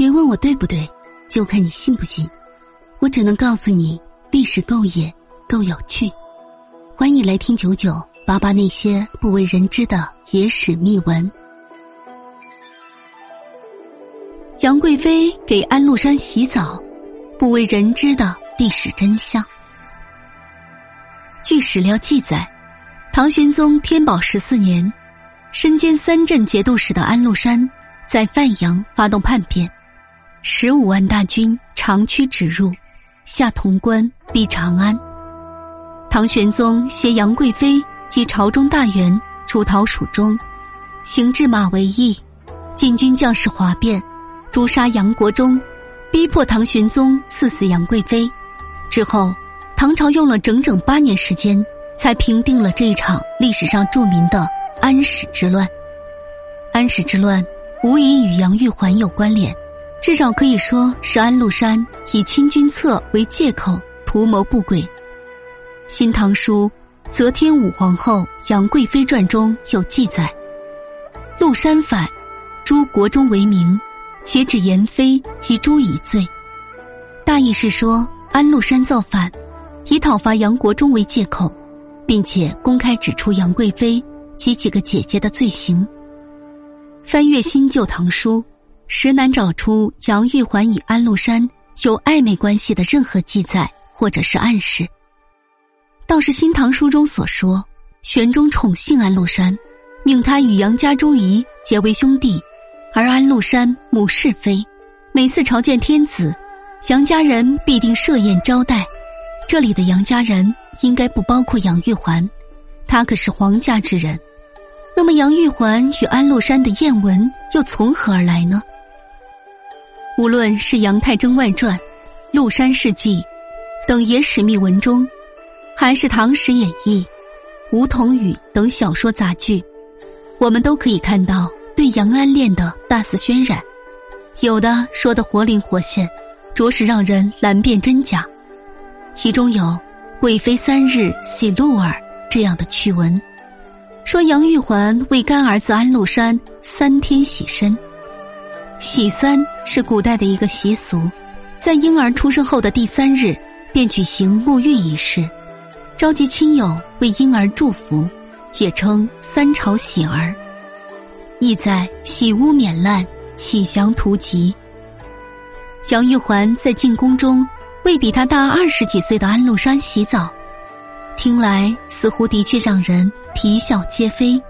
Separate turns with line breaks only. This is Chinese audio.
别问我对不对，就看你信不信。我只能告诉你，历史够野，够有趣。欢迎来听九九八八那些不为人知的野史秘闻。杨贵妃给安禄山洗澡，不为人知的历史真相。据史料记载，唐玄宗天宝十四年，身兼三镇节度使的安禄山在范阳发动叛变，十五万大军长驱直入，下潼关，逼长安。唐玄宗携杨贵妃及朝中大员出逃蜀中，行至马嵬驿，禁军将士哗变。诛杀杨国忠，逼迫唐玄宗赐死杨贵妃。之后，唐朝用了整整八年时间，才平定了这一场历史上著名的安史之乱。安史之乱无疑与杨玉环有关联，至少可以说是安禄山以清君侧为借口图谋不轨。《新唐书·则天武皇后杨贵妃传》中有记载：禄山反，诛国忠为名。且指颜妃及诸以罪，大意是说安禄山造反，以讨伐杨国忠为借口，并且公开指出杨贵妃及几个姐姐的罪行。翻阅新旧唐书，实难找出杨玉环与安禄山有暧昧关系的任何记载或者是暗示。倒是新唐书中所说，玄宗宠幸安禄山，命他与杨家诸姨结为兄弟。而安禄山母是妃，每次朝见天子，杨家人必定设宴招待。这里的杨家人应该不包括杨玉环，他可是皇家之人。那么杨玉环与安禄山的艳闻又从何而来呢？无论是《杨太真外传》《禄山事迹》等野史秘闻中，还是《唐史演义》《梧桐雨》等小说杂剧，我们都可以看到。对杨安恋的大肆渲染，有的说的活灵活现，着实让人难辨真假。其中有“贵妃三日喜鹿耳”这样的趣闻，说杨玉环为干儿子安禄山三天洗身。洗三是古代的一个习俗，在婴儿出生后的第三日便举行沐浴仪式，召集亲友为婴儿祝福，也称三朝喜儿。意在洗污免烂，启祥图吉。杨玉环在进宫中为比他大二十几岁的安禄山洗澡，听来似乎的确让人啼笑皆非。